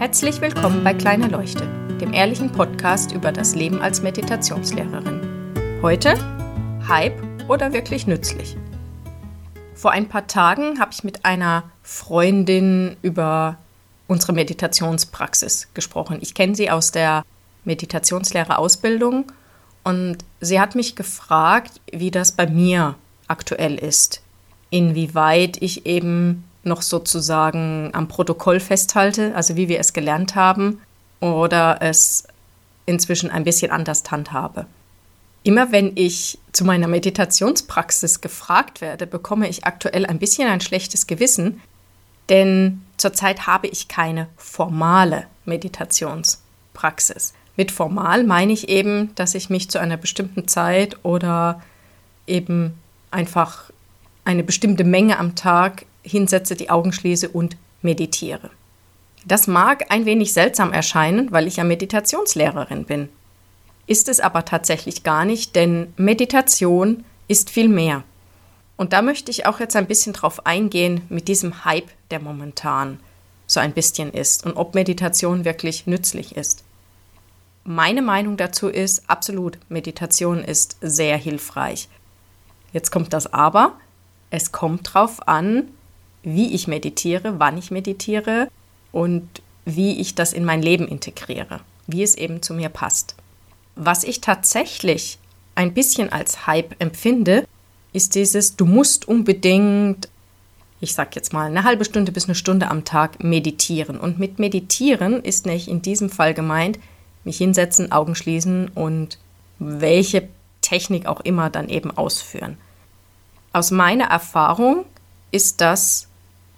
Herzlich willkommen bei Kleine Leuchte, dem ehrlichen Podcast über das Leben als Meditationslehrerin. Heute Hype oder wirklich nützlich? Vor ein paar Tagen habe ich mit einer Freundin über unsere Meditationspraxis gesprochen. Ich kenne sie aus der Meditationslehrerausbildung und sie hat mich gefragt, wie das bei mir aktuell ist. Inwieweit ich eben noch sozusagen am Protokoll festhalte, also wie wir es gelernt haben, oder es inzwischen ein bisschen anders handhabe. Immer wenn ich zu meiner Meditationspraxis gefragt werde, bekomme ich aktuell ein bisschen ein schlechtes Gewissen, denn zurzeit habe ich keine formale Meditationspraxis. Mit formal meine ich eben, dass ich mich zu einer bestimmten Zeit oder eben einfach eine bestimmte Menge am Tag hinsetze, die Augen schließe und meditiere. Das mag ein wenig seltsam erscheinen, weil ich ja Meditationslehrerin bin. Ist es aber tatsächlich gar nicht, denn Meditation ist viel mehr. Und da möchte ich auch jetzt ein bisschen drauf eingehen mit diesem Hype, der momentan so ein bisschen ist und ob Meditation wirklich nützlich ist. Meine Meinung dazu ist absolut, Meditation ist sehr hilfreich. Jetzt kommt das Aber. Es kommt drauf an, wie ich meditiere, wann ich meditiere und wie ich das in mein Leben integriere, wie es eben zu mir passt. Was ich tatsächlich ein bisschen als Hype empfinde, ist dieses, du musst unbedingt, ich sag jetzt mal, eine halbe Stunde bis eine Stunde am Tag meditieren. Und mit meditieren ist nicht in diesem Fall gemeint, mich hinsetzen, Augen schließen und welche Technik auch immer dann eben ausführen. Aus meiner Erfahrung ist das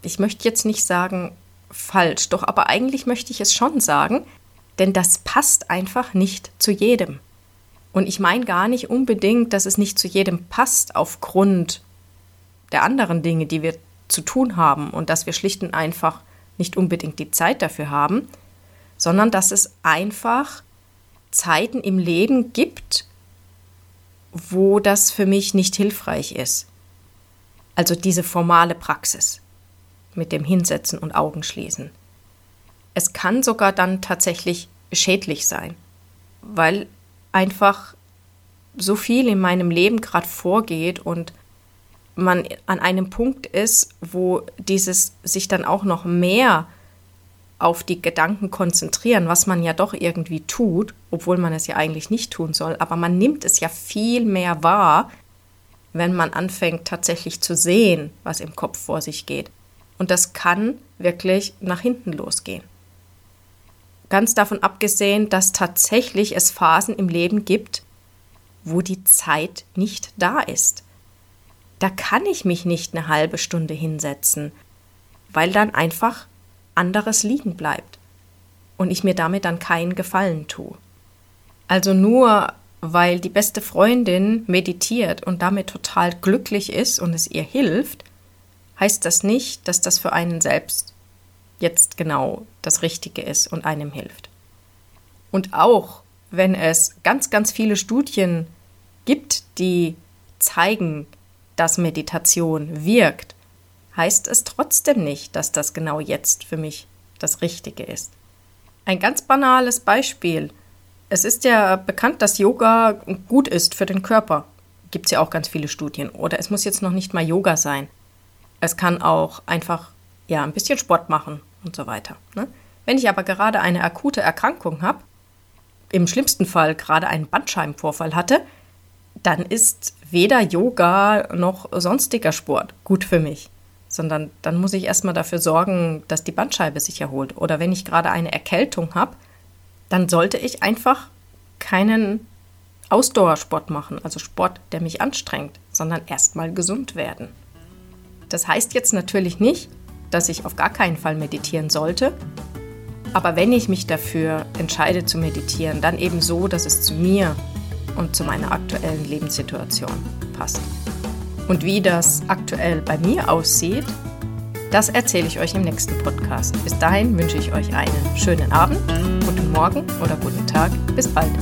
ich möchte jetzt nicht sagen falsch, doch aber eigentlich möchte ich es schon sagen, denn das passt einfach nicht zu jedem. Und ich meine gar nicht unbedingt, dass es nicht zu jedem passt aufgrund der anderen Dinge, die wir zu tun haben und dass wir schlicht und einfach nicht unbedingt die Zeit dafür haben, sondern dass es einfach Zeiten im Leben gibt, wo das für mich nicht hilfreich ist. Also diese formale Praxis mit dem Hinsetzen und Augenschließen. Es kann sogar dann tatsächlich schädlich sein, weil einfach so viel in meinem Leben gerade vorgeht und man an einem Punkt ist, wo dieses sich dann auch noch mehr auf die Gedanken konzentrieren, was man ja doch irgendwie tut, obwohl man es ja eigentlich nicht tun soll, aber man nimmt es ja viel mehr wahr, wenn man anfängt tatsächlich zu sehen, was im Kopf vor sich geht. Und das kann wirklich nach hinten losgehen. Ganz davon abgesehen, dass tatsächlich es Phasen im Leben gibt, wo die Zeit nicht da ist. Da kann ich mich nicht eine halbe Stunde hinsetzen, weil dann einfach anderes liegen bleibt und ich mir damit dann keinen Gefallen tue. Also nur weil die beste Freundin meditiert und damit total glücklich ist und es ihr hilft, heißt das nicht, dass das für einen selbst jetzt genau das Richtige ist und einem hilft. Und auch wenn es ganz, ganz viele Studien gibt, die zeigen, dass Meditation wirkt, heißt es trotzdem nicht, dass das genau jetzt für mich das Richtige ist. Ein ganz banales Beispiel. Es ist ja bekannt, dass Yoga gut ist für den Körper. Gibt es ja auch ganz viele Studien. Oder es muss jetzt noch nicht mal Yoga sein. Es kann auch einfach ja ein bisschen Sport machen und so weiter. Ne? Wenn ich aber gerade eine akute Erkrankung habe, im schlimmsten Fall gerade einen Bandscheibenvorfall hatte, dann ist weder Yoga noch sonstiger Sport gut für mich, sondern dann muss ich erstmal dafür sorgen, dass die Bandscheibe sich erholt. Oder wenn ich gerade eine Erkältung habe, dann sollte ich einfach keinen Ausdauersport machen, also Sport, der mich anstrengt, sondern erstmal gesund werden. Das heißt jetzt natürlich nicht, dass ich auf gar keinen Fall meditieren sollte. Aber wenn ich mich dafür entscheide zu meditieren, dann eben so, dass es zu mir und zu meiner aktuellen Lebenssituation passt. Und wie das aktuell bei mir aussieht, das erzähle ich euch im nächsten Podcast. Bis dahin wünsche ich euch einen schönen Abend, guten Morgen oder guten Tag. Bis bald.